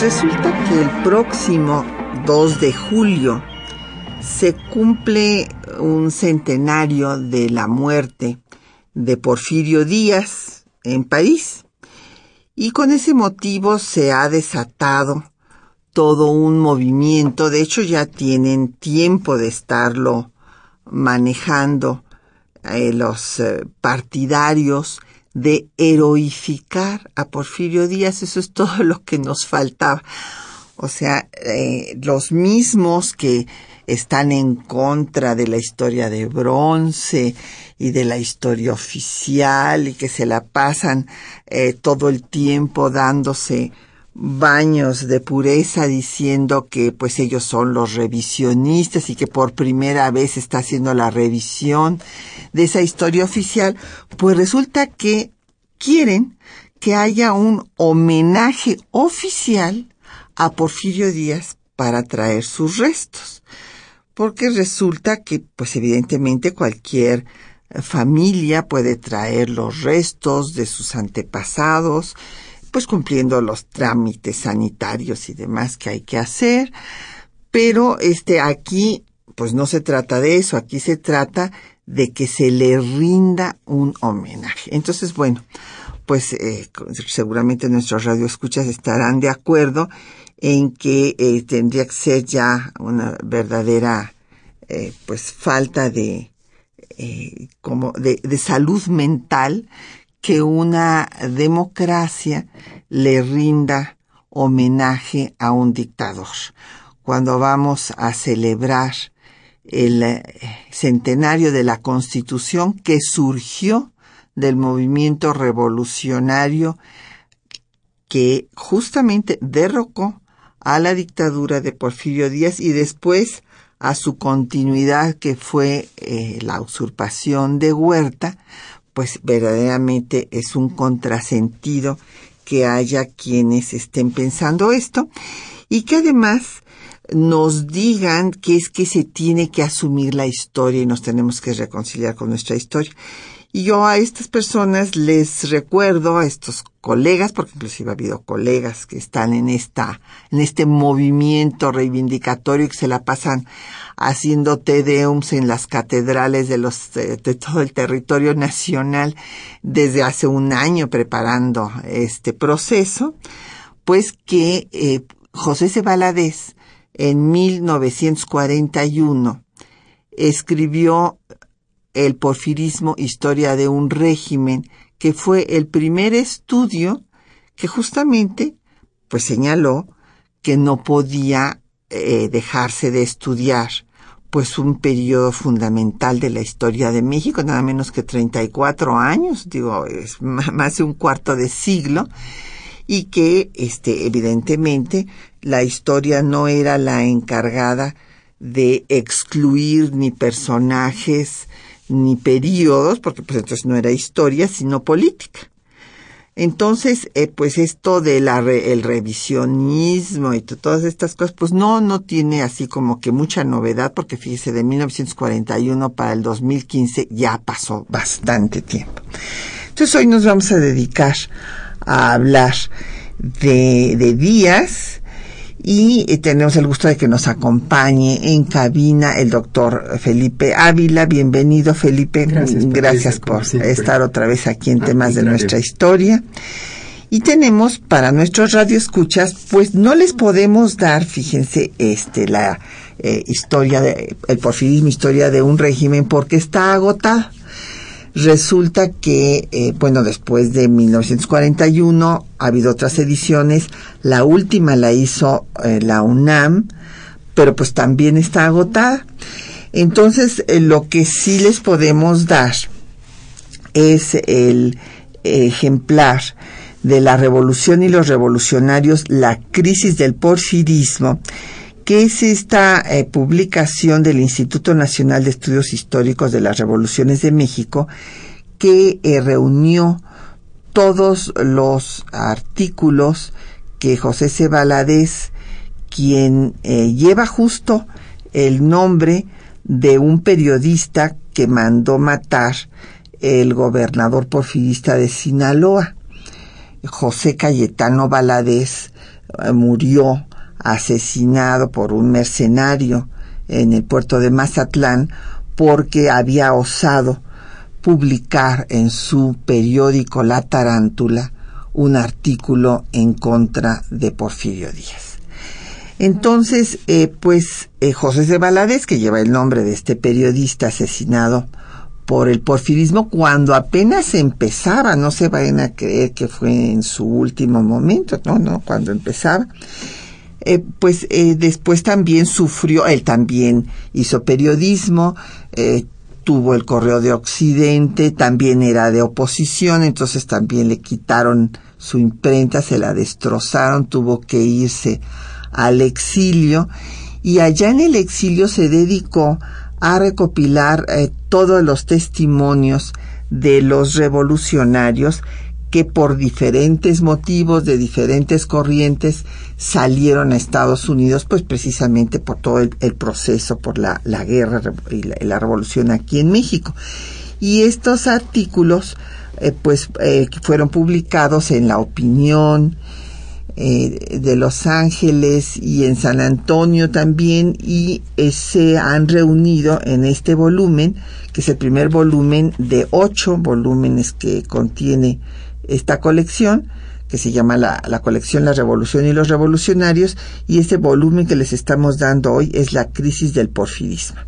Resulta que el próximo 2 de julio se cumple un centenario de la muerte de Porfirio Díaz en París. Y con ese motivo se ha desatado todo un movimiento, de hecho ya tienen tiempo de estarlo manejando eh, los eh, partidarios de heroificar a Porfirio Díaz, eso es todo lo que nos faltaba. O sea, eh, los mismos que están en contra de la historia de bronce y de la historia oficial y que se la pasan todo el tiempo dándose baños de pureza diciendo que pues ellos son los revisionistas y que por primera vez está haciendo la revisión de esa historia oficial, pues resulta que quieren que haya un homenaje oficial a Porfirio Díaz para traer sus restos. Porque resulta que pues evidentemente cualquier familia puede traer los restos de sus antepasados, pues cumpliendo los trámites sanitarios y demás que hay que hacer. Pero este aquí, pues no se trata de eso, aquí se trata de que se le rinda un homenaje. Entonces, bueno, pues eh, seguramente nuestros radioescuchas estarán de acuerdo en que eh, tendría que ser ya una verdadera eh, pues falta de como de, de salud mental que una democracia le rinda homenaje a un dictador. Cuando vamos a celebrar el eh, centenario de la Constitución que surgió del movimiento revolucionario que justamente derrocó a la dictadura de Porfirio Díaz y después a su continuidad que fue eh, la usurpación de Huerta, pues verdaderamente es un contrasentido que haya quienes estén pensando esto y que además nos digan que es que se tiene que asumir la historia y nos tenemos que reconciliar con nuestra historia. Y yo a estas personas les recuerdo, a estos colegas, porque inclusive ha habido colegas que están en esta, en este movimiento reivindicatorio que se la pasan haciendo tedeums en las catedrales de los, de, todo el territorio nacional desde hace un año preparando este proceso, pues que eh, José C. En 1941 escribió el porfirismo, historia de un régimen, que fue el primer estudio que justamente pues señaló que no podía eh, dejarse de estudiar pues un periodo fundamental de la historia de México, nada menos que 34 años, digo, es más de un cuarto de siglo, y que, este, evidentemente, la historia no era la encargada de excluir ni personajes, ni periodos, porque pues entonces no era historia, sino política. Entonces, eh, pues esto del el revisionismo y todas estas cosas, pues no, no tiene así como que mucha novedad, porque fíjese, de 1941 para el 2015 ya pasó bastante tiempo. Entonces hoy nos vamos a dedicar a hablar de, de días, y eh, tenemos el gusto de que nos acompañe en cabina el doctor Felipe Ávila. Bienvenido, Felipe. Gracias, por estar otra vez aquí en temas de nuestra historia. Y tenemos para nuestros radioescuchas, pues no les podemos dar, fíjense, este, la eh, historia de, el porfirismo, historia de un régimen, porque está agotada. Resulta que, eh, bueno, después de 1941 ha habido otras ediciones. La última la hizo eh, la UNAM, pero pues también está agotada. Entonces, eh, lo que sí les podemos dar es el ejemplar de la revolución y los revolucionarios, la crisis del porfirismo, que es esta eh, publicación del Instituto Nacional de Estudios Históricos de las Revoluciones de México, que eh, reunió todos los artículos que José C. quien eh, lleva justo el nombre de un periodista que mandó matar el gobernador porfirista de Sinaloa. José Cayetano Valadez murió asesinado por un mercenario en el puerto de Mazatlán porque había osado publicar en su periódico La Tarántula un artículo en contra de Porfirio Díaz. Entonces, eh, pues eh, José de Valadez, que lleva el nombre de este periodista asesinado por el porfirismo cuando apenas empezaba, no se vayan a creer que fue en su último momento, no, no, cuando empezaba. Eh, pues eh, después también sufrió, él también hizo periodismo, eh, tuvo el correo de Occidente, también era de oposición, entonces también le quitaron su imprenta, se la destrozaron, tuvo que irse al exilio. Y allá en el exilio se dedicó a recopilar todos los testimonios de los revolucionarios que por diferentes motivos, de diferentes corrientes, salieron a Estados Unidos, pues precisamente por todo el, proceso, por la, guerra y la, revolución aquí en México. Y estos artículos, eh, pues, eh, fueron publicados en La Opinión, eh, de Los Ángeles y en San Antonio también y eh, se han reunido en este volumen, que es el primer volumen de ocho volúmenes que contiene esta colección, que se llama la, la, colección La Revolución y los Revolucionarios, y este volumen que les estamos dando hoy es La Crisis del Porfirismo.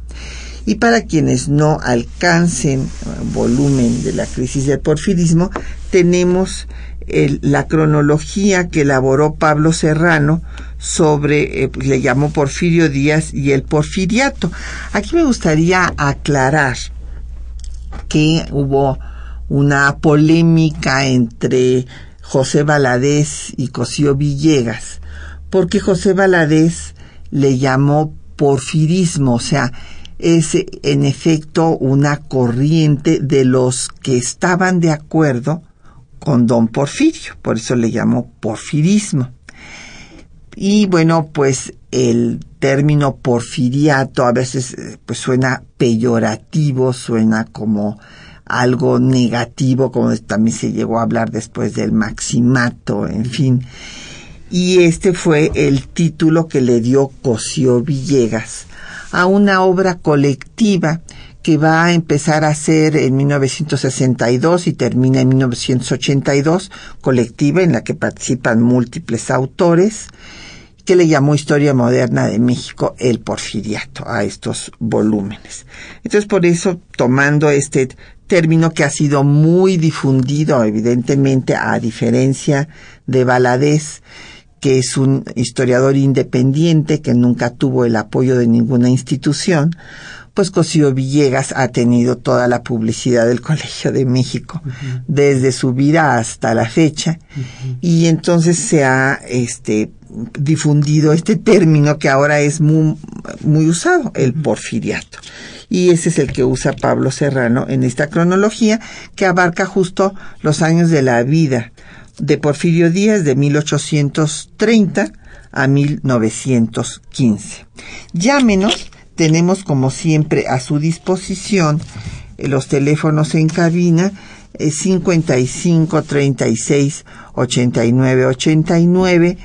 Y para quienes no alcancen eh, volumen de la crisis del porfirismo, tenemos la cronología que elaboró Pablo Serrano sobre, eh, le llamó Porfirio Díaz y el porfiriato. Aquí me gustaría aclarar que hubo una polémica entre José Valadez y Cosío Villegas, porque José Valadez le llamó porfirismo, o sea, es en efecto una corriente de los que estaban de acuerdo con don Porfirio, por eso le llamó porfirismo. Y bueno, pues el término porfiriato a veces eh, pues suena peyorativo, suena como algo negativo, como también se llegó a hablar después del maximato, en fin. Y este fue el título que le dio Cosío Villegas a una obra colectiva que va a empezar a ser en 1962 y termina en 1982, colectiva en la que participan múltiples autores, que le llamó Historia Moderna de México el Porfiriato a estos volúmenes. Entonces, por eso, tomando este término que ha sido muy difundido, evidentemente, a diferencia de Valadez, que es un historiador independiente que nunca tuvo el apoyo de ninguna institución, pues Cosío Villegas ha tenido toda la publicidad del Colegio de México desde su vida hasta la fecha. Y entonces se ha este difundido este término que ahora es muy, muy usado, el porfiriato. Y ese es el que usa Pablo Serrano en esta cronología que abarca justo los años de la vida de Porfirio Díaz de 1830 a 1915. Llámenos tenemos como siempre a su disposición eh, los teléfonos en cabina 55 36 89 89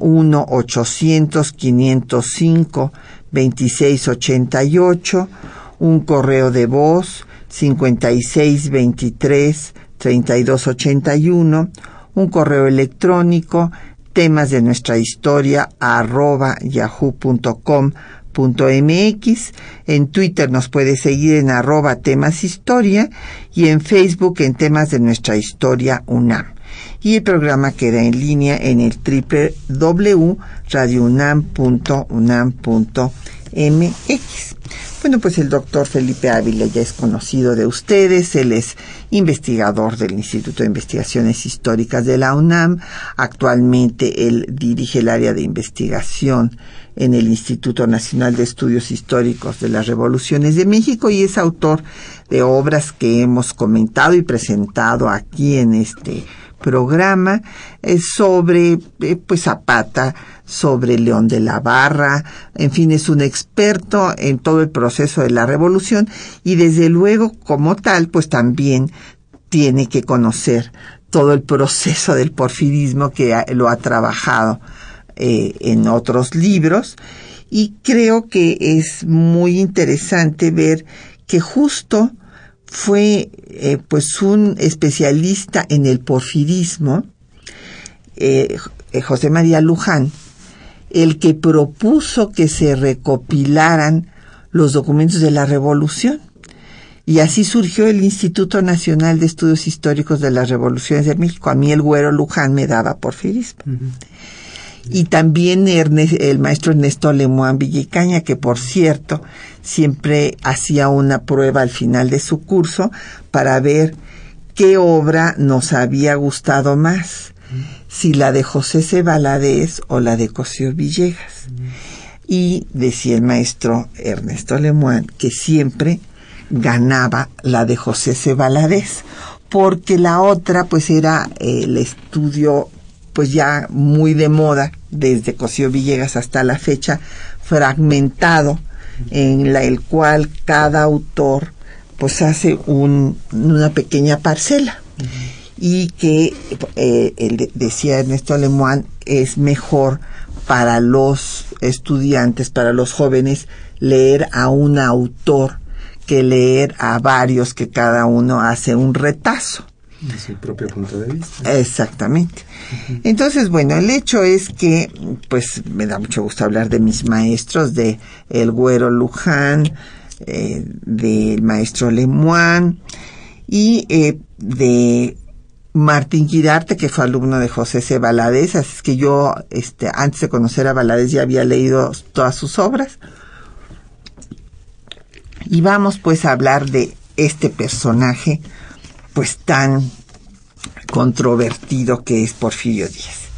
01 800 505 26 88 un correo de voz 56 23 32 81 un correo electrónico temas de nuestra historia arroba yahoo.com mx en Twitter nos puede seguir en arroba temas historia y en Facebook en temas de nuestra historia UNAM. Y el programa queda en línea en el www.radiounam.unam.mx. Bueno, pues el doctor Felipe Ávila ya es conocido de ustedes, él es investigador del Instituto de Investigaciones Históricas de la UNAM, actualmente él dirige el área de investigación en el Instituto Nacional de Estudios Históricos de las Revoluciones de México y es autor de obras que hemos comentado y presentado aquí en este programa eh, sobre eh, pues Zapata, sobre León de la Barra, en fin, es un experto en todo el proceso de la revolución y desde luego como tal pues también tiene que conocer todo el proceso del porfirismo que lo ha trabajado eh, en otros libros. Y creo que es muy interesante ver que justo fue eh, pues un especialista en el porfirismo, eh, eh, José María Luján, el que propuso que se recopilaran los documentos de la revolución. Y así surgió el Instituto Nacional de Estudios Históricos de las Revoluciones de México. A mí el güero Luján me daba porfirismo. Y también el maestro Ernesto Lemoine Villicaña, que por cierto siempre hacía una prueba al final de su curso para ver qué obra nos había gustado más, si la de José C. Valadez o la de Cosío Villegas. Y decía el maestro Ernesto Lemoine que siempre ganaba la de José C. Valadez, porque la otra pues era el estudio pues ya muy de moda desde Cosío Villegas hasta la fecha, fragmentado, en la, el cual cada autor pues hace un, una pequeña parcela y que eh, decía Ernesto Lemoine es mejor para los estudiantes, para los jóvenes, leer a un autor que leer a varios que cada uno hace un retazo. De su propio punto de vista. Exactamente. Entonces, bueno, el hecho es que, pues, me da mucho gusto hablar de mis maestros, de el güero Luján, eh, del maestro Lemoine y eh, de Martín Girarte, que fue alumno de José C. Valadez, así que yo, este, antes de conocer a Valadez ya había leído todas sus obras. Y vamos pues a hablar de este personaje, pues tan controvertido que es Porfirio Díaz.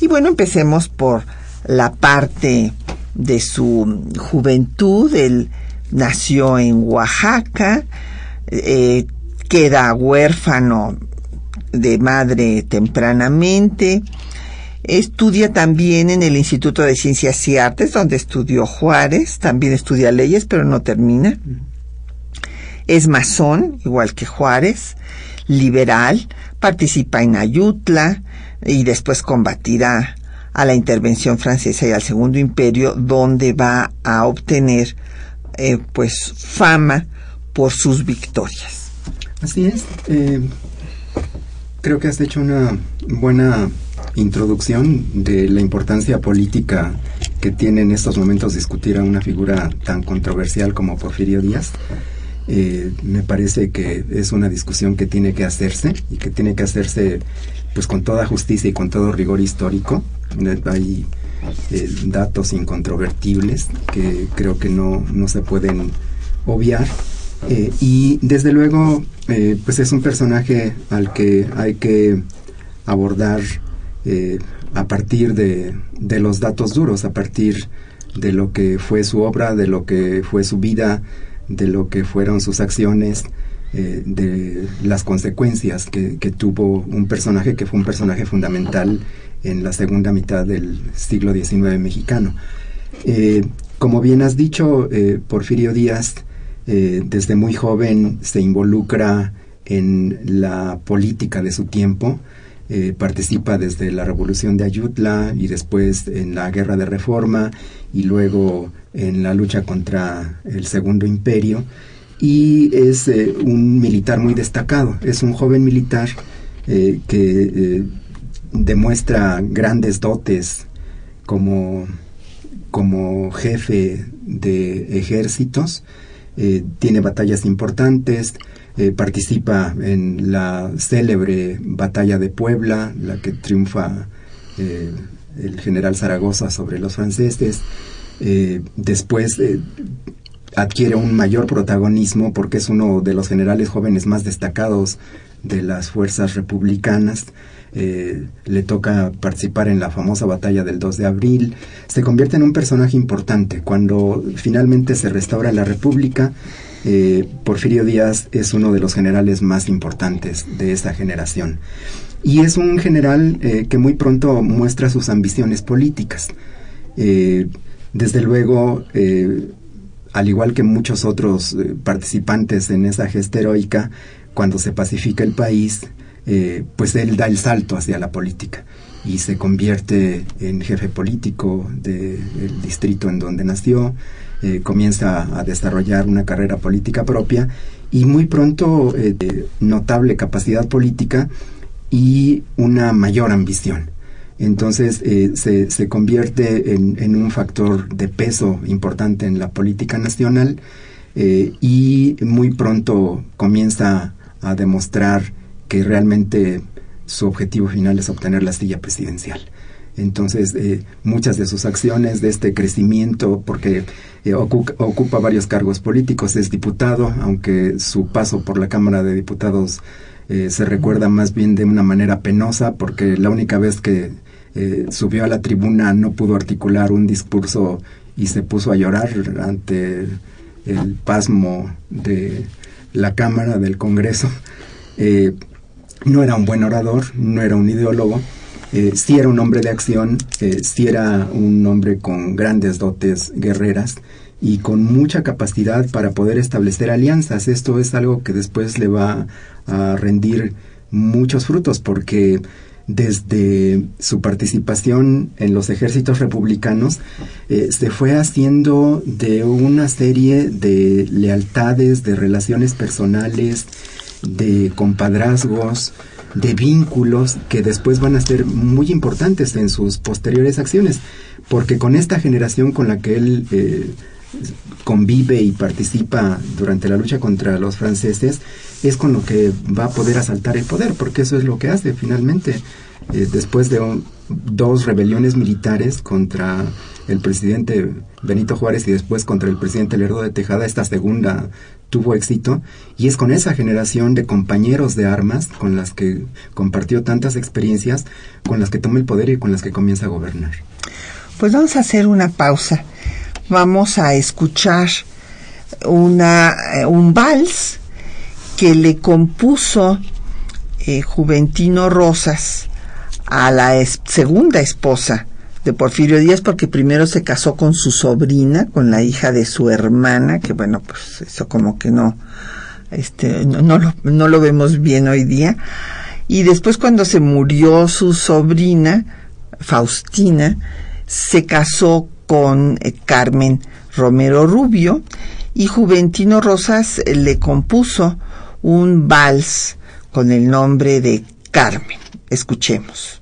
Y bueno, empecemos por la parte de su juventud. Él nació en Oaxaca, eh, queda huérfano de madre tempranamente. Estudia también en el Instituto de Ciencias y Artes, donde estudió Juárez. También estudia leyes, pero no termina. Es masón, igual que Juárez, liberal, participa en Ayutla y después combatirá a la intervención francesa y al Segundo Imperio, donde va a obtener eh, pues fama por sus victorias. Así es. Eh, creo que has hecho una buena introducción de la importancia política que tiene en estos momentos discutir a una figura tan controversial como Porfirio Díaz. Eh, me parece que es una discusión que tiene que hacerse y que tiene que hacerse pues con toda justicia y con todo rigor histórico. Hay eh, datos incontrovertibles que creo que no, no se pueden obviar. Eh, y desde luego, pues es un personaje al que hay que abordar a partir de, de los datos duros, a partir de lo que fue su obra, de lo que fue su vida, de lo que fueron sus acciones, eh, de las consecuencias que, tuvo un personaje que fue un personaje fundamental en la segunda mitad del siglo XIX mexicano. Eh, como bien has dicho, eh, Porfirio Díaz desde muy joven se involucra en la política de su tiempo, participa desde la Revolución de Ayutla y después en la Guerra de Reforma y luego en la lucha contra el Segundo Imperio. Y es eh, un militar muy destacado, es un joven militar eh, que eh, demuestra grandes dotes como, como jefe de ejércitos, tiene batallas importantes, participa en la célebre batalla de Puebla, la que triunfa el general Zaragoza sobre los franceses, eh, después adquiere un mayor protagonismo porque es uno de los generales jóvenes más destacados de las fuerzas republicanas. Eh, le toca participar en la famosa batalla del 2 de abril, se convierte en un personaje importante. Cuando finalmente se restaura la República, eh, Porfirio Díaz es uno de los generales más importantes de esa generación. Y es un general eh, que muy pronto muestra sus ambiciones políticas. desde luego, al igual que muchos otros participantes en esa gesta heroica, cuando se pacifica el país, eh, pues él da el salto hacia la política y se convierte en jefe político del distrito en donde nació, eh, comienza a desarrollar una carrera política propia y muy pronto eh, notable capacidad política y una mayor ambición. Entonces se, se, convierte en, un factor de peso importante en la política nacional y muy pronto comienza a demostrar que realmente su objetivo final es obtener la silla presidencial. Entonces, eh, muchas de sus acciones de este crecimiento, porque eh, ocupa, varios cargos políticos, es diputado, aunque su paso por la Cámara de Diputados eh, se recuerda más bien de una manera penosa, porque la única vez que subió a la tribuna no pudo articular un discurso y se puso a llorar ante el pasmo de la Cámara del Congreso. No era un buen orador, no era un ideólogo, eh, sí era un hombre de acción, eh, sí era un hombre con grandes dotes guerreras y con mucha capacidad para poder establecer alianzas. Esto es algo que después le va a rendir muchos frutos porque desde su participación en los ejércitos republicanos eh, se fue haciendo de una serie de lealtades, de relaciones personales, de compadrazgos, de vínculos que después van a ser muy importantes en sus posteriores acciones, porque con esta generación con la que él eh, convive y participa durante la lucha contra los franceses, es con lo que va a poder asaltar el poder, porque eso es lo que hace finalmente, eh, después de dos rebeliones militares contra el presidente Benito Juárez y después contra el presidente Lerdo de Tejada, esta segunda tuvo éxito y es con esa generación de compañeros de armas con las que compartió tantas experiencias, con las que toma el poder y con las que comienza a gobernar. Pues vamos a hacer una pausa. Vamos a escuchar una, eh, un vals que le compuso eh, Juventino Rosas a la segunda esposa de Porfirio Díaz porque primero se casó con su sobrina, con la hija de su hermana, que bueno, pues eso como que no, este, no, lo, no lo vemos bien hoy día. Y después cuando se murió su sobrina, Faustina, se casó con eh, Carmen Romero Rubio y Juventino Rosas le compuso un vals con el nombre de Carmen. Escuchemos.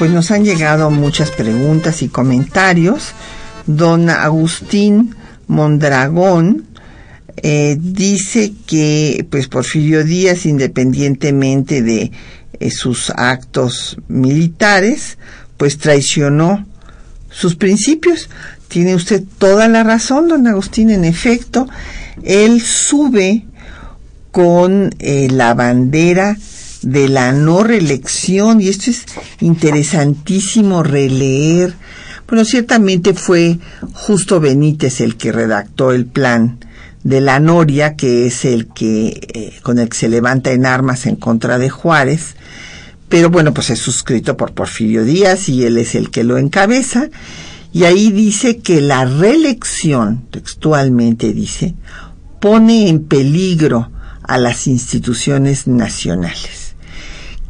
Pues nos han llegado muchas preguntas y comentarios. Don Agustín Mondragón eh, dice que pues Porfirio Díaz, independientemente de eh, sus actos militares, pues traicionó sus principios. Tiene usted toda la razón, don Agustín. En efecto, él sube con eh, la bandera de la no reelección y esto es interesantísimo releer. Bueno, ciertamente fue Justo Benítez el que redactó el plan de la Noria, que es el que eh, con el que se levanta en armas en contra de Juárez, pero bueno, pues es suscrito por Porfirio Díaz y él es el que lo encabeza. Y ahí dice que la reelección, textualmente dice, pone en peligro a las instituciones nacionales,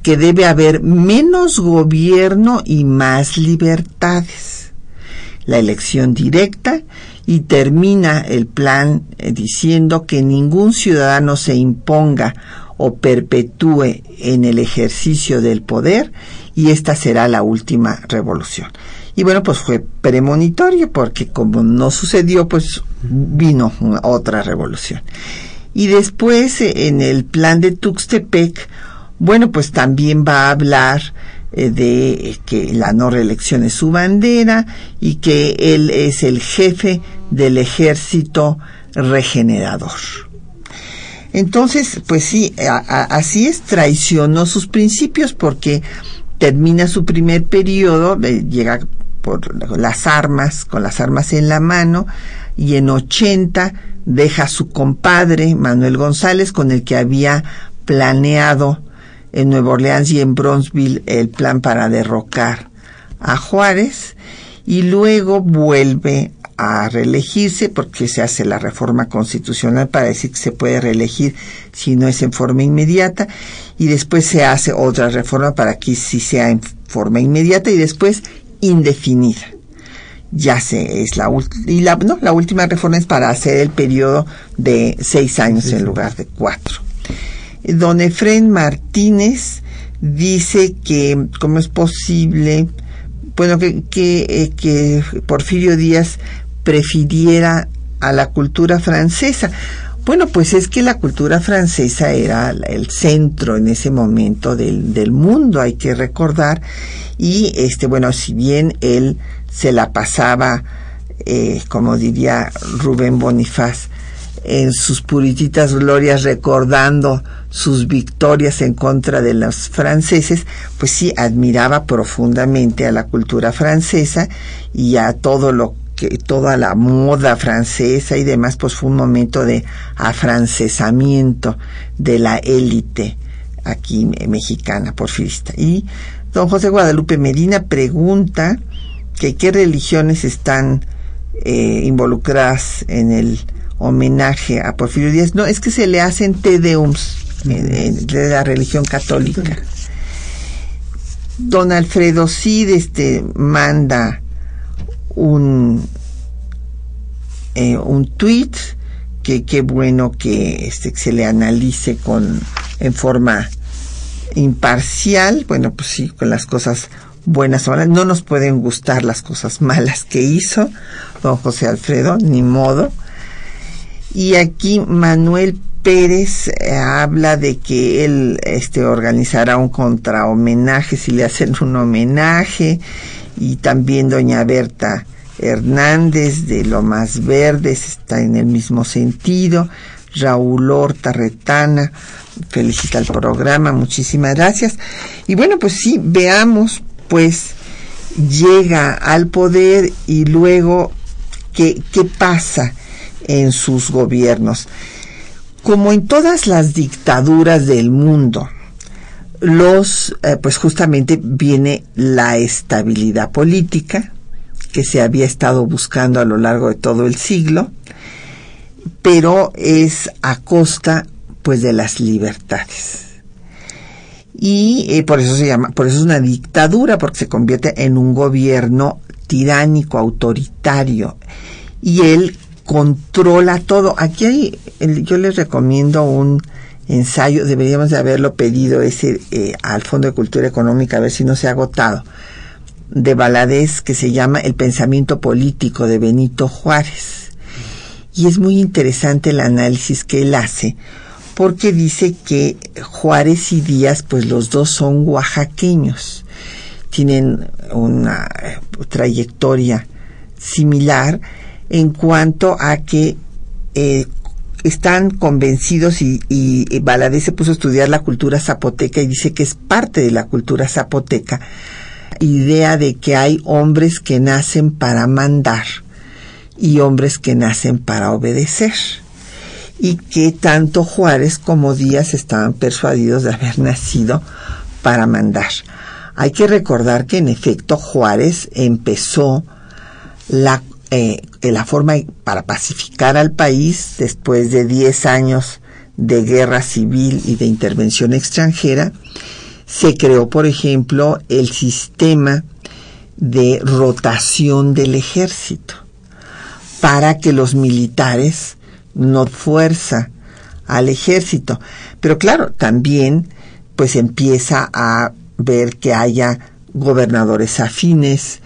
que debe haber menos gobierno y más libertades. La elección directa y termina el plan eh, diciendo que ningún ciudadano se imponga o perpetúe en el ejercicio del poder y esta será la última revolución. Y bueno, pues fue premonitorio porque como no sucedió, pues vino otra revolución. Y después eh, en el plan de Tuxtepec, bueno, pues también va a hablar eh, de que la no reelección es su bandera y que él es el jefe del ejército regenerador. Entonces, pues sí, así es, traicionó sus principios porque termina su primer periodo, eh, llega por las armas, con las armas en la mano, y en 80 deja a su compadre, Manuel González, con el que había planeado en Nueva Orleans y en Bronzeville el plan para derrocar a Juárez, y luego vuelve a reelegirse porque se hace la reforma constitucional para decir que se puede reelegir si no es en forma inmediata y después se hace otra reforma para que sí sea en forma inmediata y después indefinida. Ya se es la y la, no, la última reforma es para hacer el periodo de seis años en lugar de cuatro. Don Efren Martínez dice que cómo es posible, bueno, que, eh, que Porfirio Díaz prefiriera a la cultura francesa. Bueno, pues es que la cultura francesa era el centro en ese momento del, del mundo, hay que recordar. Y este, bueno, si bien él se la pasaba, eh, como diría Rubén Bonifaz, en sus purititas glorias recordando sus victorias en contra de los franceses, pues sí admiraba profundamente a la cultura francesa y a todo lo que toda la moda francesa y demás, pues fue un momento de afrancesamiento de la élite aquí mexicana porfirista. Y don José Guadalupe Medina pregunta que qué religiones están eh, involucradas en el homenaje a Porfirio Díaz. No, es que se le hacen tedeums de la religión católica. Don Alfredo Cid este, manda un, eh, un tweet que qué bueno que este, se le analice con en forma imparcial, bueno, pues sí, con las cosas buenas o malas, no nos pueden gustar las cosas malas que hizo don José Alfredo, ni modo. Y aquí Manuel Pérez eh, habla de que él este, organizará un contra homenaje si le hacen un homenaje y también doña Berta Hernández de Lomas Verdes está en el mismo sentido. Raúl Horta Retana felicita el programa, muchísimas gracias. Y bueno, pues sí, veamos, pues llega al poder y luego qué, qué pasa en sus gobiernos. Como en todas las dictaduras del mundo, los, eh, pues justamente viene la estabilidad política que se había estado buscando a lo largo de todo el siglo, pero es a costa pues de las libertades. Y eh, por eso se llama, por eso es una dictadura, porque se convierte en un gobierno tiránico, autoritario, y él controla todo. Aquí hay, yo les recomiendo un ensayo, deberíamos de haberlo pedido ese eh, al Fondo de Cultura Económica, a ver si no se ha agotado, de Valadez que se llama El pensamiento político de Benito Juárez. Y es muy interesante el análisis que él hace, porque dice que Juárez y Díaz, pues los dos son oaxaqueños, tienen una eh, trayectoria similar en cuanto a que eh, están convencidos y, y, se puso a estudiar la cultura zapoteca y dice que es parte de la cultura zapoteca, idea de que hay hombres que nacen para mandar y hombres que nacen para obedecer y que tanto Juárez como Díaz estaban persuadidos de haber nacido para mandar. Hay que recordar que en efecto Juárez empezó la eh, la forma para pacificar al país después de 10 años de guerra civil y de intervención extranjera, se creó, por ejemplo, el sistema de rotación del ejército para que los militares no fuerza al ejército. Pero claro, también pues empieza a ver que haya gobernadores afines,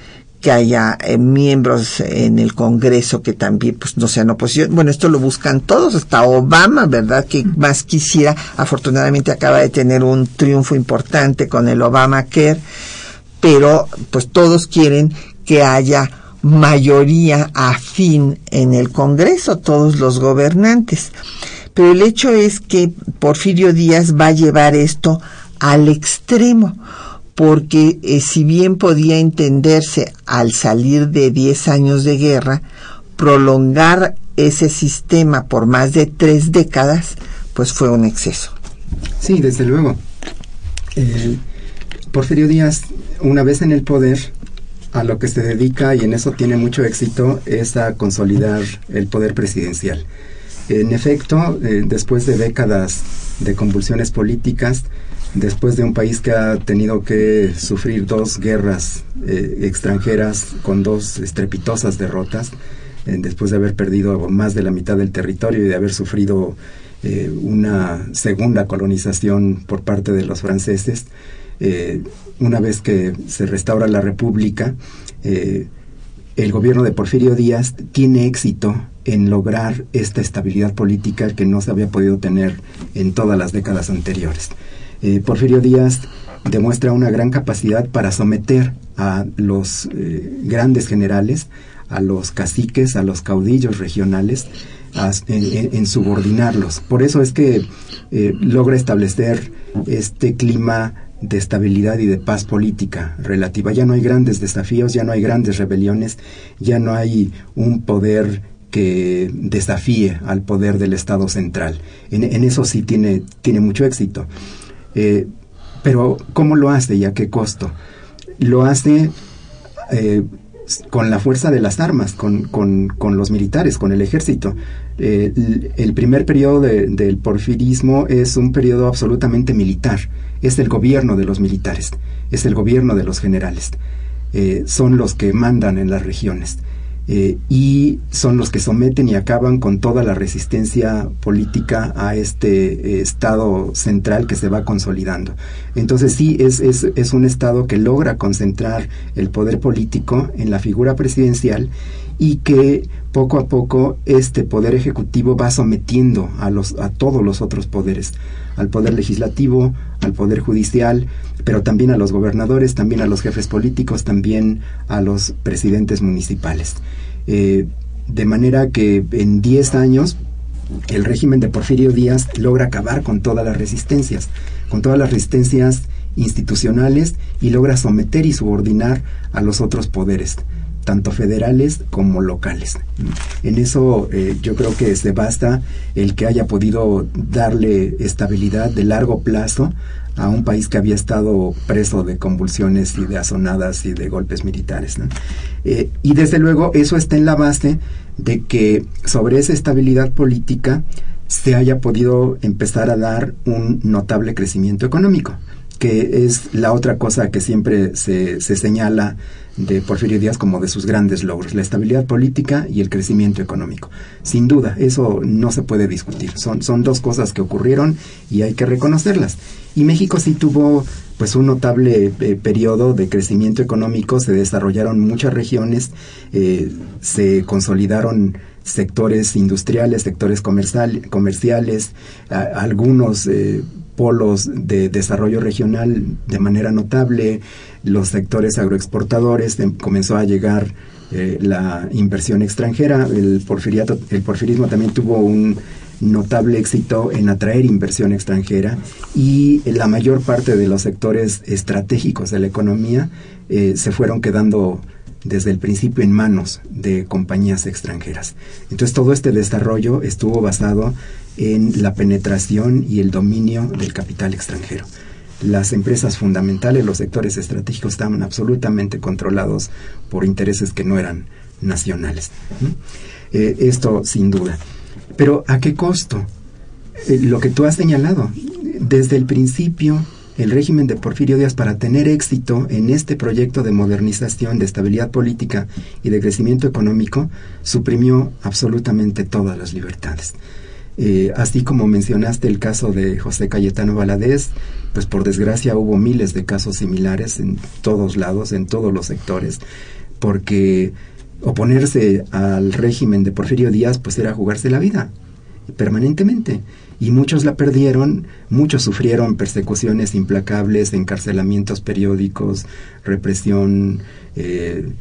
que haya eh, miembros en el Congreso que también pues no sean oposición. Bueno, esto lo buscan todos, hasta Obama, ¿verdad? Que más quisiera, afortunadamente acaba de tener un triunfo importante con el Obamacare, pero pues todos quieren que haya mayoría afín en el Congreso, todos los gobernantes. Pero el hecho es que Porfirio Díaz va a llevar esto al extremo porque eh, si bien podía entenderse al salir de 10 años de guerra, prolongar ese sistema por más de tres décadas, pues fue un exceso. Sí, desde luego. Eh, Porfirio Díaz, una vez en el poder, a lo que se dedica, y en eso tiene mucho éxito, es a consolidar el poder presidencial. En efecto, eh, después de décadas de convulsiones políticas, después de un país que ha tenido que sufrir dos guerras eh, extranjeras con dos estrepitosas derrotas, eh, después de haber perdido más de la mitad del territorio y de haber sufrido eh, una segunda colonización por parte de los franceses, una vez que se restaura la República, el gobierno de Porfirio Díaz tiene éxito en lograr esta estabilidad política que no se había podido tener en todas las décadas anteriores. Eh, Porfirio Díaz demuestra una gran capacidad para someter a los eh, grandes generales, a los caciques, a los caudillos regionales, en, subordinarlos. Por eso es que eh, logra establecer este clima de estabilidad y de paz política relativa. Ya no hay grandes desafíos, ya no hay grandes rebeliones, ya no hay un poder que desafíe al poder del Estado central. En, en eso sí tiene, tiene mucho éxito. Eh, pero ¿cómo lo hace y a qué costo? Lo hace eh, con la fuerza de las armas, con, con, los militares, con el ejército. Eh, el primer periodo del porfirismo es un periodo absolutamente militar. Es el gobierno de los militares, es el gobierno de los generales. son los que mandan en las regiones. Eh, y son los que someten y acaban con toda la resistencia política a este eh, Estado central que se va consolidando. Entonces sí, es, es, es, un Estado que logra concentrar el poder político en la figura presidencial y que poco a poco este poder ejecutivo va sometiendo a, los, a todos los otros poderes, al poder legislativo, al poder judicial, pero también a los gobernadores, también a los jefes políticos, también a los presidentes municipales. Eh, de manera que en 10 años el régimen de Porfirio Díaz logra acabar con todas las resistencias, con todas las resistencias institucionales y logra someter y subordinar a los otros poderes tanto federales como locales. En eso eh, yo creo que se basta el que haya podido darle estabilidad de largo plazo a un país que había estado preso de convulsiones y de azonadas y de golpes militares. Eh, y desde luego eso está en la base de que sobre esa estabilidad política se haya podido empezar a dar un notable crecimiento económico que es la otra cosa que siempre se, se señala de Porfirio Díaz como de sus grandes logros, la estabilidad política y el crecimiento económico. Sin duda, eso no se puede discutir. Son, son dos cosas que ocurrieron y hay que reconocerlas. Y México sí tuvo pues un notable eh, periodo de crecimiento económico, se desarrollaron muchas regiones, eh, se consolidaron sectores industriales, sectores comercial, comerciales, algunos eh, polos de desarrollo regional de manera notable, los sectores agroexportadores, em, comenzó a llegar eh, la inversión extranjera, el, porfiriato, el porfirismo también tuvo un notable éxito en atraer inversión extranjera y la mayor parte de los sectores estratégicos de la economía eh, se fueron quedando desde el principio en manos de compañías extranjeras. Entonces todo este desarrollo estuvo basado en la penetración y el dominio del capital extranjero. Las empresas fundamentales, los sectores estratégicos estaban absolutamente controlados por intereses que no eran nacionales. Eh, esto sin duda. Pero ¿a qué costo? Eh, lo que tú has señalado, desde el principio el régimen de Porfirio Díaz para tener éxito en este proyecto de modernización, de estabilidad política y de crecimiento económico, suprimió absolutamente todas las libertades. Eh, así como mencionaste el caso de José Cayetano Valadez, pues por desgracia hubo miles de casos similares en todos lados, en todos los sectores, porque oponerse al régimen de Porfirio Díaz pues era jugarse la vida permanentemente y muchos la perdieron, muchos sufrieron persecuciones implacables, encarcelamientos periódicos, represión, eh,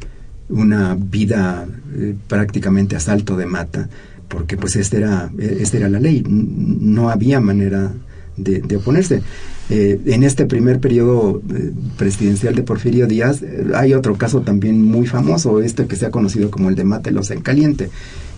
una vida eh, prácticamente asalto de mata porque pues esta era, esta era la ley, no había manera de, oponerse. Eh, en este primer periodo eh, presidencial de Porfirio Díaz hay otro caso también muy famoso, este que se ha conocido como el de Mátelos en caliente,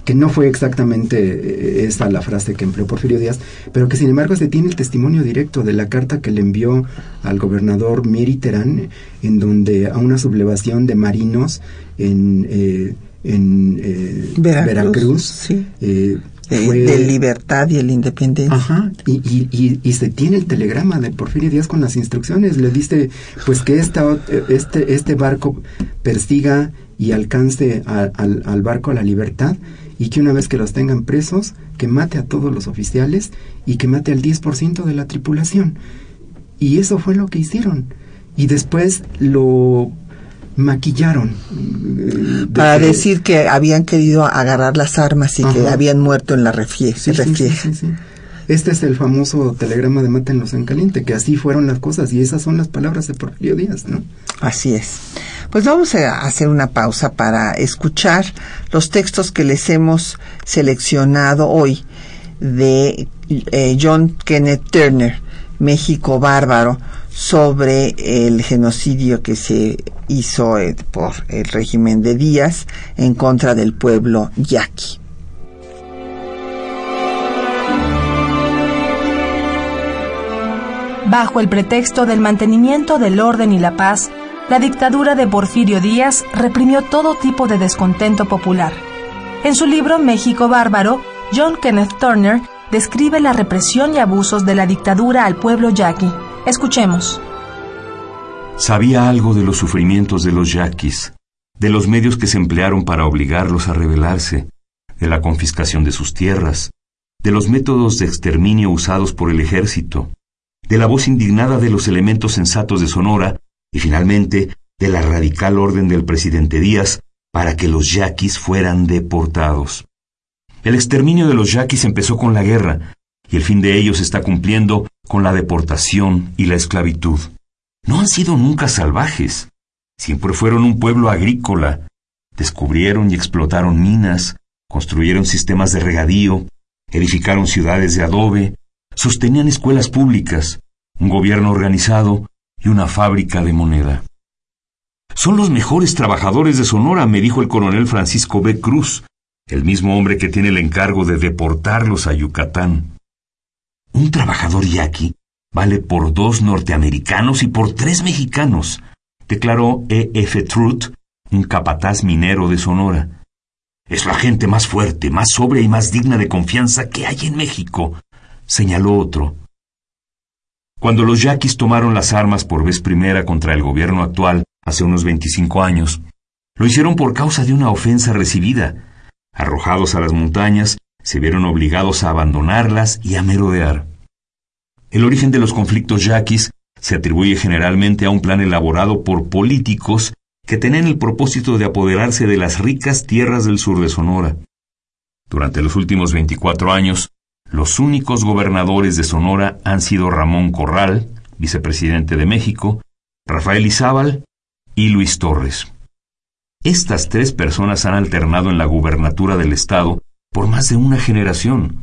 que no fue exactamente esa la frase que empleó Porfirio Díaz, pero que sin embargo se tiene el testimonio directo de la carta que le envió al gobernador Mieri Terán, en donde a una sublevación de marinos en en eh, Veracruz, eh, de, libertad y el independencia. Ajá, y, y, se tiene el telegrama de Porfirio Díaz con las instrucciones. Le dice, pues que esta, este, este barco persiga y alcance al, al barco a la libertad y que una vez que los tengan presos, que mate a todos los oficiales y que mate al 10% de la tripulación. Y eso fue lo que hicieron. Y después lo maquillaron. Eh, Para decir que habían querido agarrar las armas y que habían muerto en la refie sí, este es el famoso telegrama de Mátenlos en caliente, que así fueron las cosas y esas son las palabras de Porfirio Díaz, ¿no? Así es. Pues vamos a hacer una pausa para escuchar los textos que les hemos seleccionado hoy de eh, John Kenneth Turner, México Bárbaro, sobre el genocidio que se hizo eh, por el régimen de Díaz en contra del pueblo yaqui. Bajo el pretexto del mantenimiento del orden y la paz, la dictadura de Porfirio Díaz reprimió todo tipo de descontento popular. En su libro México Bárbaro, John Kenneth Turner describe la represión y abusos de la dictadura al pueblo yaqui. Escuchemos. Sabía algo de los sufrimientos de los yaquis, de los medios que se emplearon para obligarlos a rebelarse, de la confiscación de sus tierras, de los métodos de exterminio usados por el ejército, de la voz indignada de los elementos sensatos de Sonora y finalmente de la radical orden del presidente Díaz para que los yaquis fueran deportados. El exterminio de los yaquis empezó con la guerra y el fin de ellos está cumpliendo con la deportación y la esclavitud. No han sido nunca salvajes. Siempre fueron un pueblo agrícola. Descubrieron y explotaron minas, construyeron sistemas de regadío, edificaron ciudades de adobe, sostenían escuelas públicas, un gobierno organizado y una fábrica de moneda. Son los mejores trabajadores de Sonora, me dijo el coronel Francisco B. Cruz, el mismo hombre que tiene el encargo de deportarlos a Yucatán. Un trabajador yaqui vale por dos norteamericanos y por tres mexicanos, declaró E. F. Truth, un capataz minero de Sonora. Es la gente más fuerte, más sobria y más digna de confianza que hay en México, señaló otro. Cuando los yaquis tomaron las armas por vez primera contra el gobierno actual, hace unos 25 años, lo hicieron por causa de una ofensa recibida. Arrojados a las montañas, se vieron obligados a abandonarlas y a merodear. El origen de los conflictos yaquis se atribuye generalmente a un plan elaborado por políticos que tenían el propósito de apoderarse de las ricas tierras del sur de Sonora. Durante los últimos 24 años, los únicos gobernadores de Sonora han sido Ramón Corral, vicepresidente de México, Rafael Izábal y Luis Torres. Estas tres personas han alternado en la gubernatura del Estado por más de una generación.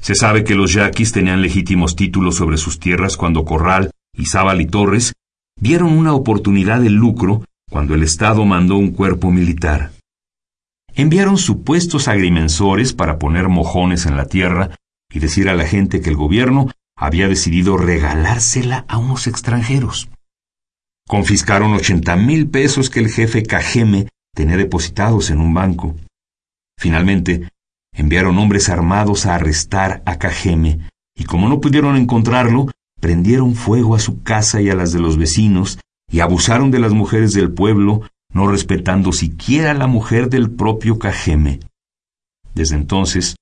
Se sabe que los yaquis tenían legítimos títulos sobre sus tierras cuando Corral, Izábal y Torres vieron una oportunidad de lucro cuando el Estado mandó un cuerpo militar. Enviaron supuestos agrimensores para poner mojones en la tierra y decir a la gente que el gobierno había decidido regalársela a unos extranjeros. Confiscaron 80 mil pesos que el jefe Cajeme tenía depositados en un banco. Finalmente, enviaron hombres armados a arrestar a Cajeme, y como no pudieron encontrarlo, prendieron fuego a su casa y a las de los vecinos, y abusaron de las mujeres del pueblo, no respetando siquiera la mujer del propio Cajeme. Desde entonces,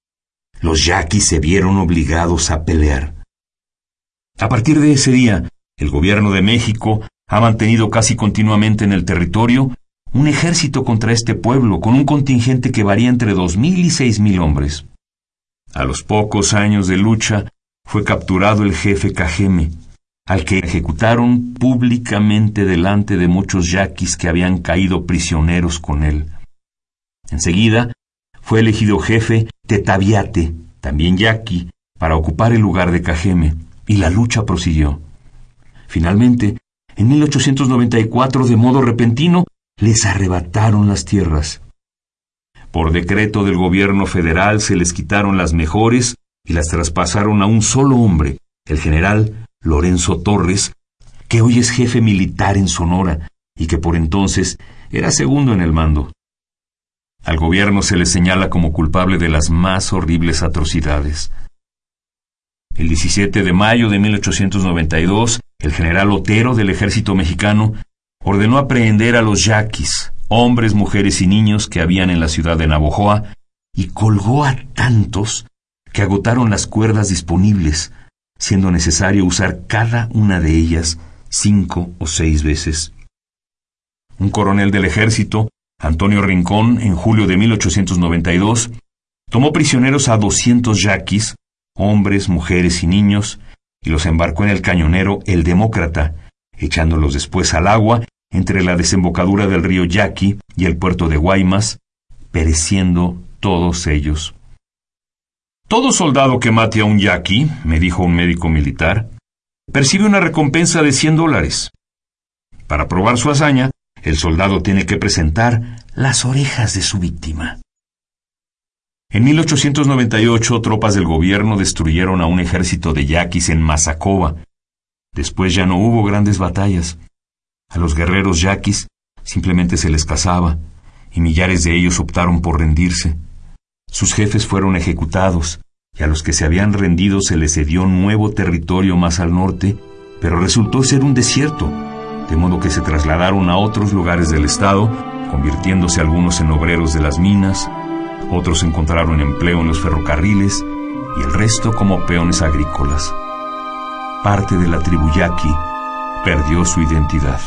los yaquis se vieron obligados a pelear. A partir de ese día, el gobierno de México ha mantenido casi continuamente en el territorio un ejército contra este pueblo con un contingente que varía entre dos mil y seis mil hombres. A los pocos años de lucha fue capturado el jefe Cajeme, al que ejecutaron públicamente delante de muchos yaquis que habían caído prisioneros con él. Enseguida fue elegido jefe Tetaviate, también yaqui, para ocupar el lugar de Cajeme, y la lucha prosiguió. Finalmente, en 1894, de modo repentino, les arrebataron las tierras. Por decreto del gobierno federal se les quitaron las mejores y las traspasaron a un solo hombre, el general Lorenzo Torres, que hoy es jefe militar en Sonora y que por entonces era segundo en el mando. Al gobierno se le señala como culpable de las más horribles atrocidades. El 17 de mayo de 1892, el general Otero del ejército mexicano ordenó aprehender a los yaquis, hombres, mujeres y niños que habían en la ciudad de Navojoa, y colgó a tantos que agotaron las cuerdas disponibles, siendo necesario usar cada una de ellas cinco o seis veces. Un coronel del ejército, Antonio Rincón, en julio de 1892, tomó prisioneros a doscientos yaquis, hombres, mujeres y niños, y los embarcó en el cañonero El Demócrata, echándolos después al agua entre la desembocadura del río Yaqui y el puerto de Guaymas, pereciendo todos ellos. Todo soldado que mate a un yaqui, me dijo un médico militar, percibe una recompensa de 100 dólares. Para probar su hazaña, el soldado tiene que presentar las orejas de su víctima. En 1898, tropas del gobierno destruyeron a un ejército de yaquis en Mazacoba. Después ya no hubo grandes batallas. A los guerreros yaquis simplemente se les cazaba, y millares de ellos optaron por rendirse. Sus jefes fueron ejecutados, y a los que se habían rendido se les cedió nuevo territorio más al norte, pero resultó ser un desierto, de modo que se trasladaron a otros lugares del estado, convirtiéndose algunos en obreros de las minas, otros encontraron empleo en los ferrocarriles y el resto como peones agrícolas. Parte de la tribu yaqui perdió su identidad.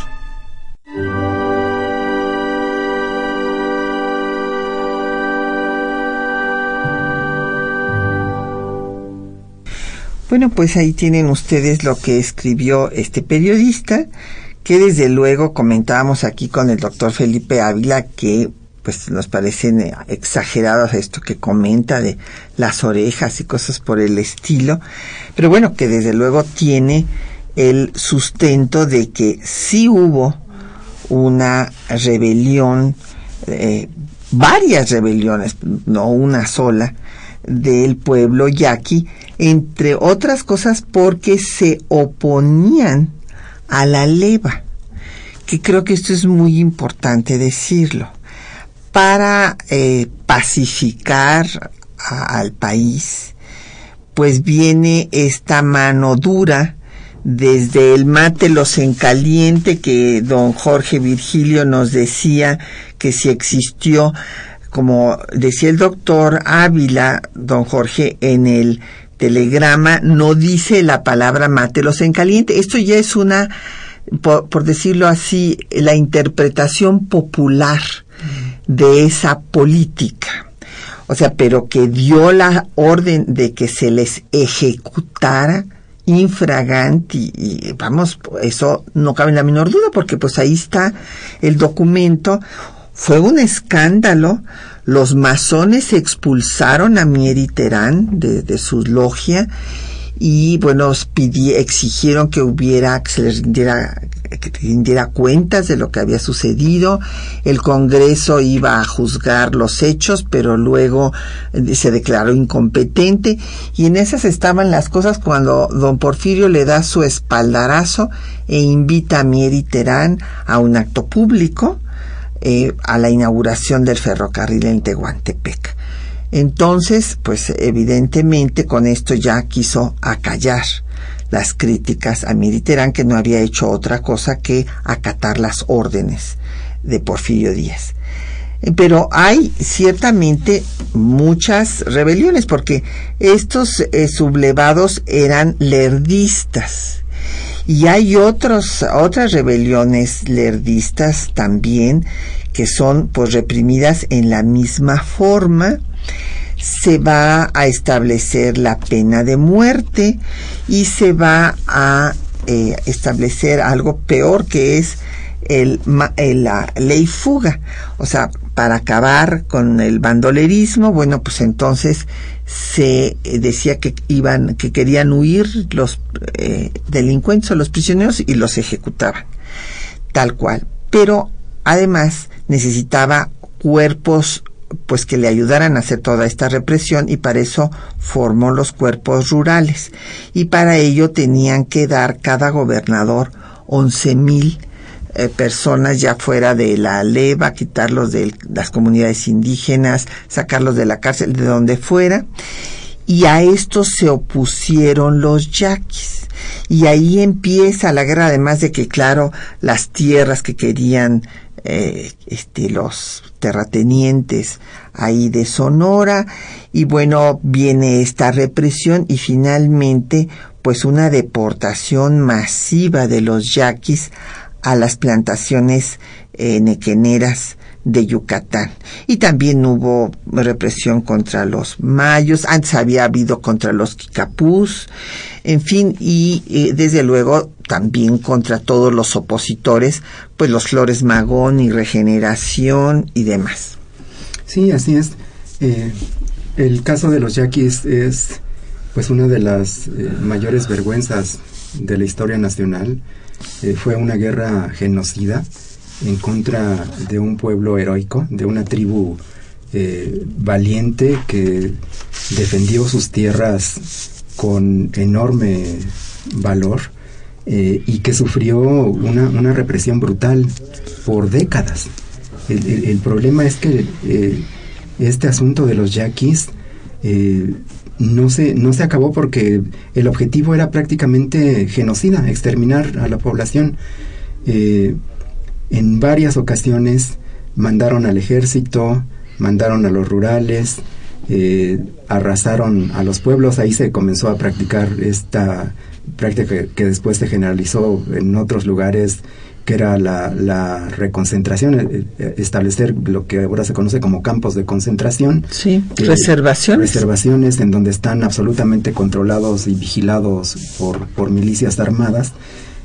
Bueno, pues ahí tienen ustedes lo que escribió este periodista, que desde luego comentábamos aquí con el doctor Felipe Ávila que pues nos parecen exagerados esto que comenta de las orejas y cosas por el estilo, pero bueno, que desde luego tiene el sustento de que sí hubo una rebelión, eh, varias rebeliones, no una sola, del pueblo yaqui, entre otras cosas porque se oponían a la leva, que creo que esto es muy importante decirlo. Para eh, pacificar al país, pues viene esta mano dura desde el mátelos en caliente que don Jorge Virgilio nos decía que si existió, como decía el doctor Ávila, don Jorge, en el telegrama no dice la palabra mátelos en caliente. Esto ya es una, por, decirlo así, la interpretación popular de esa política. O sea, pero que dio la orden de que se les ejecutara infraganti y, vamos, eso no cabe en la menor duda porque pues ahí está el documento. Fue un escándalo. Los masones expulsaron a Mieri Terán de, su logia y bueno, exigieron que hubiera, que se les rindiera, que rindiera cuentas de lo que había sucedido. El Congreso iba a juzgar los hechos, pero luego eh, se declaró incompetente y en esas estaban las cosas cuando don Porfirio le da su espaldarazo e invita a Mieri Terán a un acto público eh, a la inauguración del ferrocarril en Tehuantepec. Entonces, pues evidentemente con esto ya quiso acallar las críticas a Miriterán, que no había hecho otra cosa que acatar las órdenes de Porfirio Díaz. Pero hay ciertamente muchas rebeliones, porque estos eh, sublevados eran lerdistas. Y hay otros, otras rebeliones lerdistas también que son pues reprimidas en la misma forma. Se va a establecer la pena de muerte y se va a eh, establecer algo peor que es el, la ley fuga. O sea, para acabar con el bandolerismo, bueno, pues entonces se eh, decía que iban, que querían huir los eh, delincuentes o los prisioneros y los ejecutaban. Tal cual. Pero además necesitaba cuerpos pues que le ayudaran a hacer toda esta represión y para eso formó los cuerpos rurales y para ello tenían que dar cada gobernador once mil eh, personas ya fuera de la leva, quitarlos de las comunidades indígenas, sacarlos de la cárcel, de donde fuera. Y a esto se opusieron los yaquis. Y ahí empieza la guerra, además de que, claro, las tierras que querían eh, este, los terratenientes ahí de Sonora y bueno, viene esta represión y finalmente pues una deportación masiva de los yaquis a las plantaciones eh, nequeneras de Yucatán. Y también hubo represión contra los mayos, antes había habido contra los kikapús, en fin, y eh, desde luego también contra todos los opositores, pues los Flores Magón y Regeneración y demás. Sí, así es. Eh, el caso de los yaquis es pues una de las eh, mayores vergüenzas de la historia nacional. Fue una guerra genocida en contra de un pueblo heroico, de una tribu valiente que defendió sus tierras con enorme valor eh, y que sufrió una, una, represión brutal por décadas. El, problema es que eh, este asunto de los yaquis eh, no, se, no se acabó porque el objetivo era prácticamente genocida, exterminar a la población. en varias ocasiones mandaron al ejército, mandaron a los rurales, eh, arrasaron a los pueblos, ahí se comenzó a practicar esta práctica que, después se generalizó en otros lugares que era la, reconcentración, eh, eh, establecer lo que ahora se conoce como campos de concentración. Sí, reservaciones. Reservaciones en donde están absolutamente controlados y vigilados por, por milicias armadas.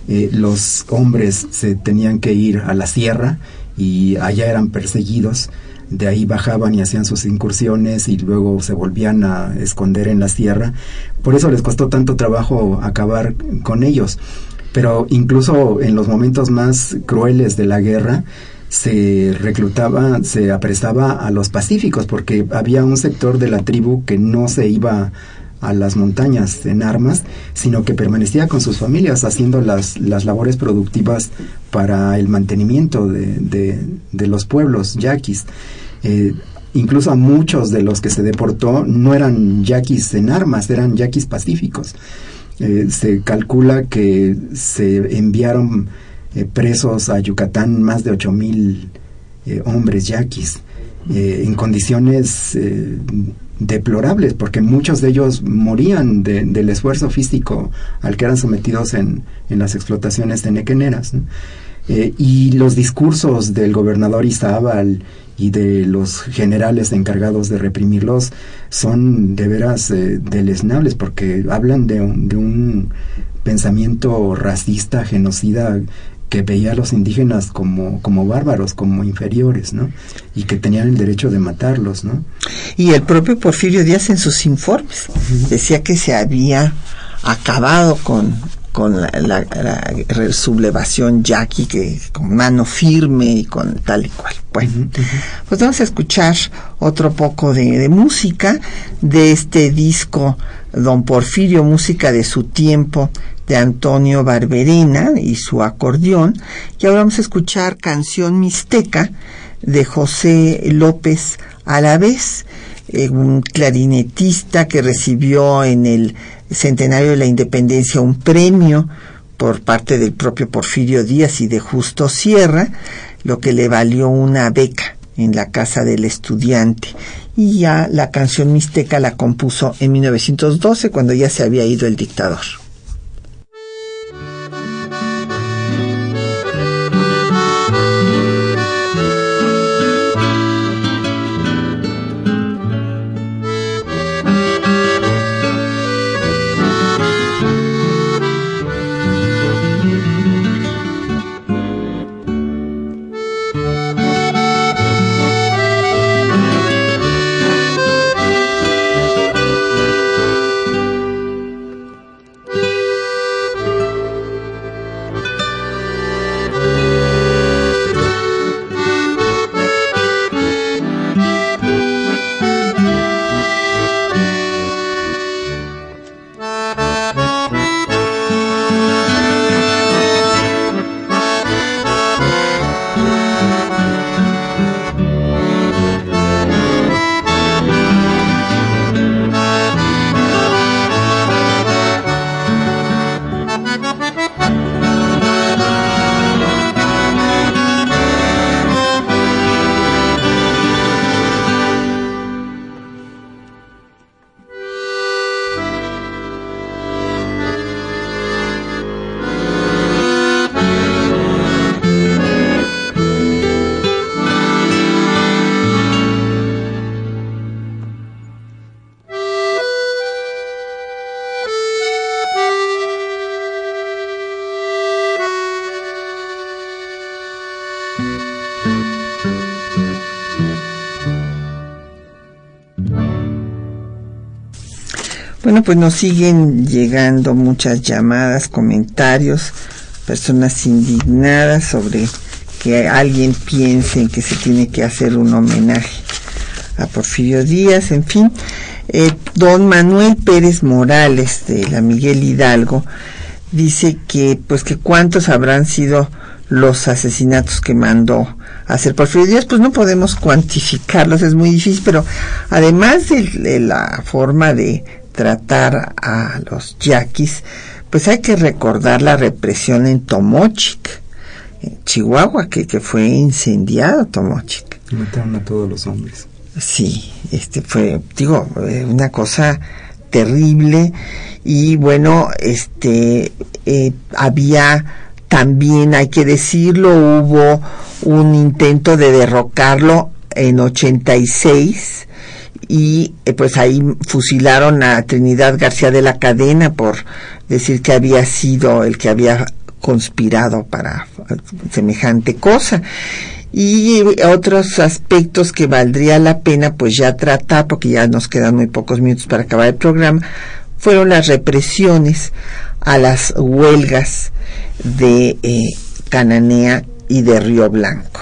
los hombres se tenían que ir a la sierra y allá eran perseguidos de ahí bajaban y hacían sus incursiones y luego se volvían a esconder en la sierra. Por eso les costó tanto trabajo acabar con ellos. Pero incluso en los momentos más crueles de la guerra, se reclutaba, se apresaba a los pacíficos, porque había un sector de la tribu que no se iba a las montañas en armas, sino que permanecía con sus familias haciendo las, las labores productivas para el mantenimiento de, de, los pueblos yaquis. Eh, incluso a muchos de los que se deportó no eran yaquis en armas, eran yaquis pacíficos. Eh, se calcula que se enviaron eh, presos a Yucatán más de 8 mil eh, hombres yaquis en condiciones deplorables, porque muchos de ellos morían del esfuerzo físico al que eran sometidos en, en las explotaciones tenequeneras. y los discursos del gobernador Izábal y de los generales encargados de reprimirlos son de veras eh, deleznables porque hablan de un, de un pensamiento racista, genocida que veía a los indígenas como, como bárbaros, como inferiores, ¿no? Y que tenían el derecho de matarlos, ¿no? Y el propio Porfirio Díaz en sus informes decía que se había acabado con con la, sublevación yaqui que con mano firme y con tal y cual. Bueno, pues vamos a escuchar otro poco de, música de este disco Don Porfirio, música de su tiempo de Antonio Barberena y su acordeón. Y ahora vamos a escuchar Canción Mixteca de José López Alavés, eh, un clarinetista que recibió en el centenario de la independencia un premio por parte del propio Porfirio Díaz y de Justo Sierra, lo que le valió una beca en la casa del estudiante. Y ya la canción mixteca la compuso en 1912 cuando ya se había ido el dictador. Bueno, pues nos siguen llegando muchas llamadas, comentarios, personas indignadas sobre que alguien piense que se tiene que hacer un homenaje a Porfirio Díaz, en fin. Eh, don Manuel Pérez Morales de la Miguel Hidalgo dice que pues que cuántos habrán sido los asesinatos que mandó hacer Porfirio Díaz, pues no podemos cuantificarlos, es muy difícil, pero además de la forma de tratar a los yaquis, pues hay que recordar la represión en Tomochic, en Chihuahua, que, que fue incendiado Tomochic. Mataron a todos los hombres. Sí, este fue, digo, eh, una cosa terrible y bueno, este eh, había también, hay que decirlo, hubo un intento de derrocarlo en 86 y eh, pues ahí fusilaron a Trinidad García de la Cadena por decir que había sido el que había conspirado para semejante cosa. Y otros aspectos que valdría la pena pues ya tratar porque ya nos quedan muy pocos minutos para acabar el programa fueron las represiones a las huelgas de eh, Cananea y de Río Blanco.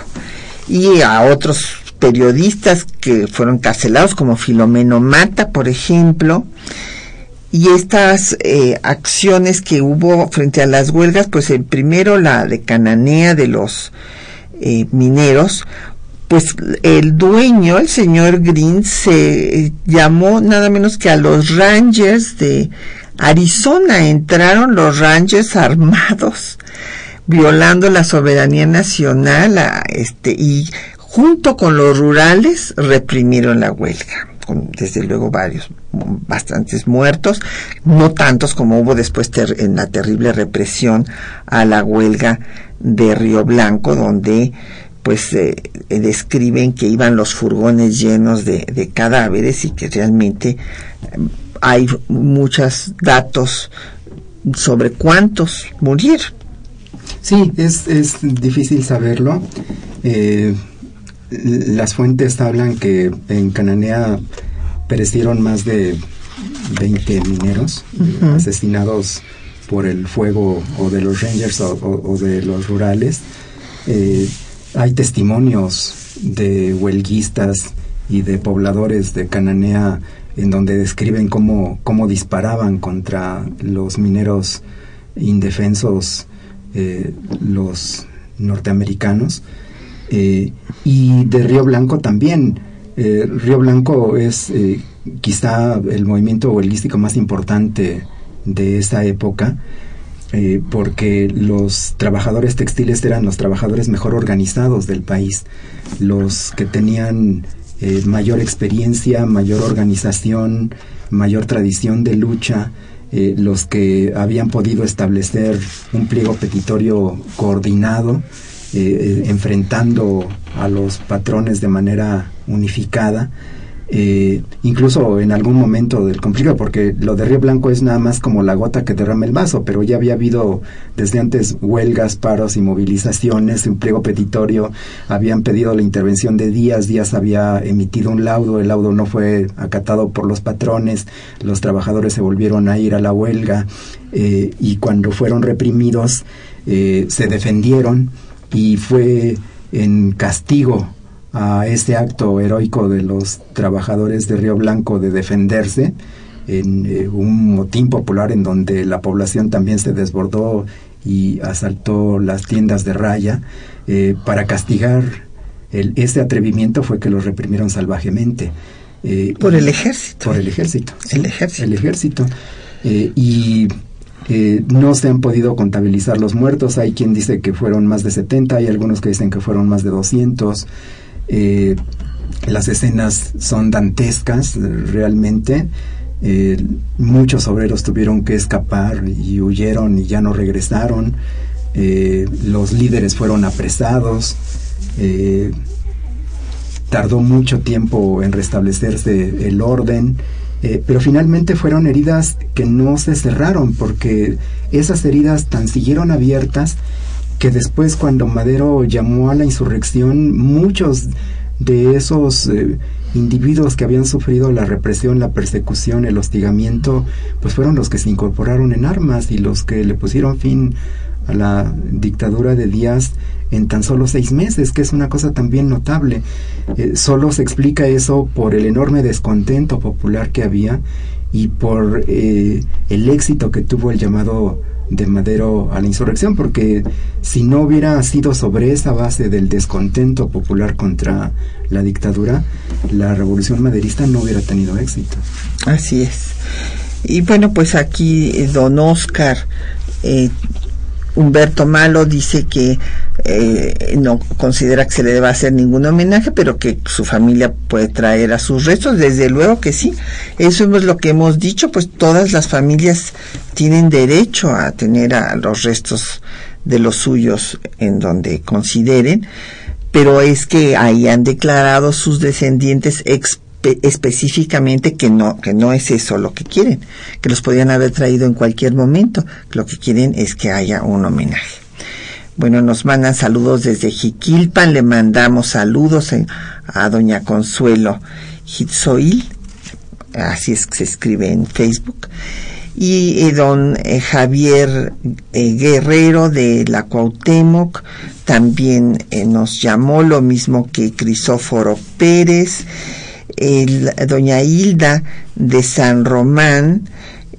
Y a otros periodistas que fueron carcelados, como Filomeno Mata, por ejemplo, y estas eh, acciones que hubo frente a las huelgas, pues el primero la de Cananea de los eh, mineros, pues el dueño, el señor Green, se llamó nada menos que a los Rangers de Arizona. Entraron los Rangers armados, violando la soberanía nacional, este, y junto con los rurales reprimieron la huelga, con desde luego varios, bastantes muertos, no tantos como hubo después en la terrible represión a la huelga de Río Blanco, donde pues eh, describen que iban los furgones llenos de, cadáveres y que realmente hay muchos datos sobre cuántos murieron. Sí, es, es difícil saberlo. Eh, las fuentes hablan que en Cananea perecieron más de 20 mineros asesinados por el fuego o de los rangers o, de los rurales. Eh, hay testimonios de huelguistas y de pobladores de Cananea en donde describen cómo, cómo disparaban contra los mineros indefensos, eh, los norteamericanos. Eh, y de Río Blanco también. Eh, Río Blanco es quizá el movimiento huelguístico más importante de esa época. porque los trabajadores textiles eran los trabajadores mejor organizados del país, los que tenían eh, mayor experiencia, mayor organización, mayor tradición de lucha, eh, los que habían podido establecer un pliego petitorio coordinado, eh, enfrentando a los patrones de manera unificada eh, incluso en algún momento del conflicto, porque lo de Río Blanco es nada más como la gota que derrama el vaso, pero ya había habido desde antes huelgas, paros y movilizaciones, un petitorio, habían pedido la intervención de Díaz, Díaz había emitido un laudo, el laudo no fue acatado por los patrones, los trabajadores se volvieron a ir a la huelga eh, y cuando fueron reprimidos eh, se defendieron y fue en castigo a este acto heroico de los trabajadores de Río Blanco de defenderse en eh, un motín popular en donde la población también se desbordó y asaltó las tiendas de raya eh, para castigar el, ese atrevimiento fue que los reprimieron salvajemente eh, por el ejército. por el ejército. El ejército. El ejército. Y no se han podido contabilizar los muertos. Hay quien dice que fueron más de 70, hay algunos que dicen que fueron más de 200. Eh, las escenas son dantescas realmente. Eh, muchos obreros tuvieron que escapar y huyeron y ya no regresaron. Eh, los líderes fueron apresados. tardó mucho tiempo en restablecerse el orden. Pero finalmente fueron heridas que no se cerraron porque esas heridas tan siguieron abiertas que después cuando Madero llamó a la insurrección, muchos de esos eh, individuos que habían sufrido la represión, la persecución, el hostigamiento, pues fueron los que se incorporaron en armas y los que le pusieron fin a la dictadura de Díaz en tan solo seis meses, que es una cosa también notable. Eh, solo se explica eso por el enorme descontento popular que había y por eh, el éxito que tuvo el llamado de Madero a la insurrección, porque si no hubiera sido sobre esa base del descontento popular contra la dictadura, la revolución maderista no hubiera tenido éxito. Así es. Y bueno, pues aquí eh, don Oscar eh, Humberto Malo dice que eh, no considera que se le deba hacer ningún homenaje, pero que su familia puede traer a sus restos. Desde luego que sí. Eso es lo que hemos dicho, pues todas las familias tienen derecho a tener a los restos de los suyos en donde consideren, pero es que ahí han declarado sus descendientes ex específicamente que no, que no es eso lo que quieren, que los podían haber traído en cualquier momento. Lo que quieren es que haya un homenaje. Bueno, nos mandan saludos desde Jiquilpan, le mandamos saludos a doña Consuelo Hitzoil, así es que se escribe en Facebook, y, don eh, Javier eh, Guerrero de la Cuauhtémoc también eh, nos llamó, lo mismo que Crisóforo Pérez, el, doña Hilda de San Román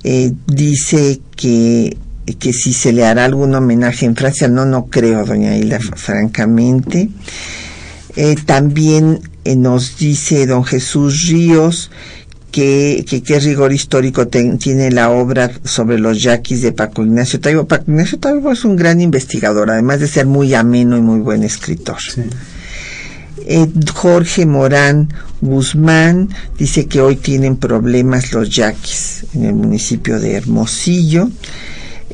eh, dice que, que si se le hará algún homenaje en Francia, no, no creo, doña Hilda, francamente. Eh, también eh, nos dice don Jesús Ríos qué, qué rigor histórico tiene la obra sobre los yaquis de Paco Ignacio Taibo. Paco Ignacio Taibo es un gran investigador, además de ser muy ameno y muy buen escritor. Eh, Jorge Morán Guzmán dice que hoy tienen problemas los yaquis en el municipio de Hermosillo.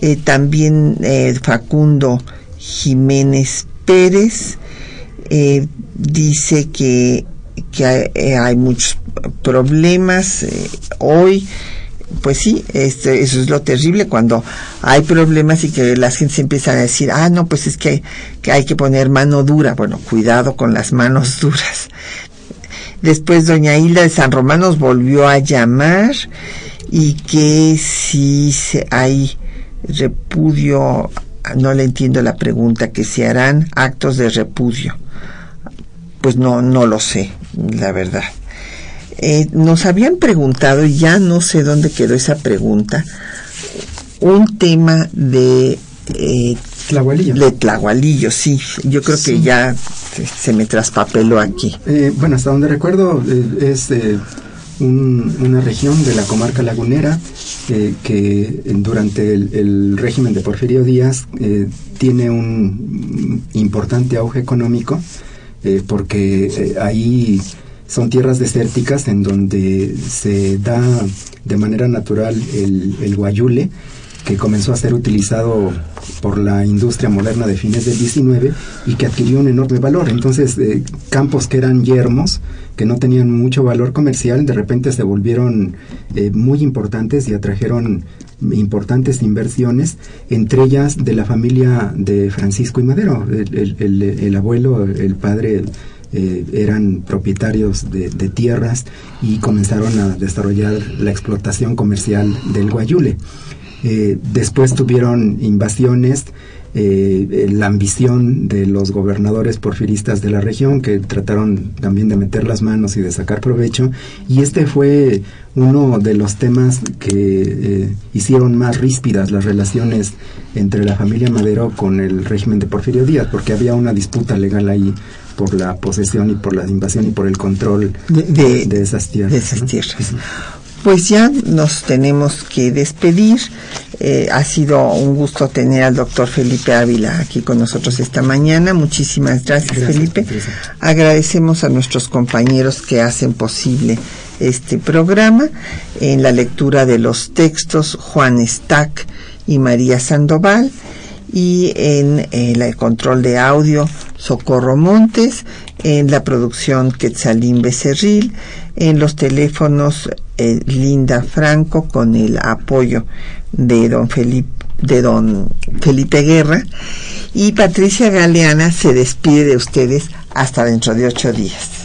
Eh, también eh, Facundo Jiménez Pérez dice que, que hay, muchos problemas hoy pues sí, este, eso es lo terrible cuando hay problemas y que la gente se empieza a decir, ah, no, pues es que, que hay que poner mano dura. Bueno, cuidado con las manos duras. Después doña Hilda de San Román nos volvió a llamar y que si hay repudio, no le entiendo la pregunta, que se harán actos de repudio. Pues no, no lo sé, la verdad. Eh, nos habían preguntado, y ya no sé dónde quedó esa pregunta, un tema de... Eh, Tlahualillo. De Tlahualillo, sí. Yo creo que ya se, me traspapeló aquí. Eh, bueno, hasta donde recuerdo eh, es una región de la comarca lagunera que durante el, régimen de Porfirio Díaz tiene un importante auge económico porque ahí son tierras desérticas en donde se da de manera natural el, el guayule, que comenzó a ser utilizado por la industria moderna de fines del 19 y que adquirió un enorme valor. Entonces, eh, campos que eran yermos, que no tenían mucho valor comercial, de repente se volvieron eh, muy importantes y atrajeron importantes inversiones, entre ellas de la familia de Francisco y Madero, el, el, el abuelo, el padre eh, eran propietarios de, tierras y comenzaron a desarrollar la explotación comercial del guayule. Eh, después tuvieron invasiones, eh, la ambición de los gobernadores porfiristas de la región que trataron también de meter las manos y de sacar provecho y este fue uno de los temas que hicieron más ríspidas las relaciones entre la familia Madero con el régimen de Porfirio Díaz porque había una disputa legal ahí por la posesión y por la invasión y por el control de, esas tierras. Pues ya nos tenemos que despedir. Eh, ha sido un gusto tener al doctor Felipe Ávila aquí con nosotros esta mañana. Muchísimas gracias, Felipe. Agradecemos a nuestros compañeros que hacen posible este programa en la lectura de los textos Juan Stack y María Sandoval y en el control de audio Socorro Montes, en la producción Quetzalín Becerril, en los teléfonos eh, Linda Franco con el apoyo de don Felipe de don Felipe Guerra y Patricia Galeana se despide de ustedes hasta dentro de ocho días.